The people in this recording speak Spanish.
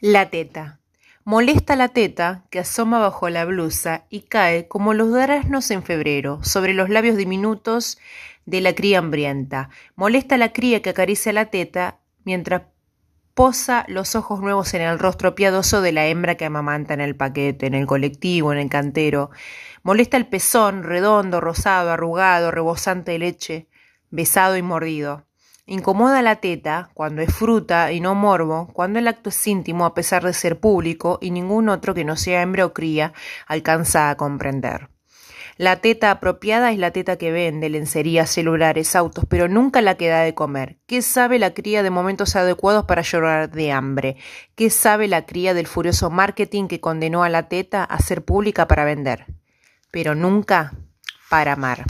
La teta. Molesta la teta que asoma bajo la blusa y cae como los duraznos en febrero sobre los labios diminutos de la cría hambrienta. Molesta la cría que acaricia la teta mientras posa los ojos nuevos en el rostro piadoso de la hembra que amamanta en el paquete, en el colectivo, en el cantero. Molesta el pezón, redondo, rosado, arrugado, rebosante de leche, besado y mordido. Incomoda la teta cuando es fruta y no morbo, cuando el acto es íntimo a pesar de ser público y ningún otro que no sea hembra o cría alcanza a comprender. La teta apropiada es la teta que vende lencerías, celulares, autos, pero nunca la que da de comer. ¿Qué sabe la cría de momentos adecuados para llorar de hambre? ¿Qué sabe la cría del furioso marketing que condenó a la teta a ser pública para vender? Pero nunca para amar.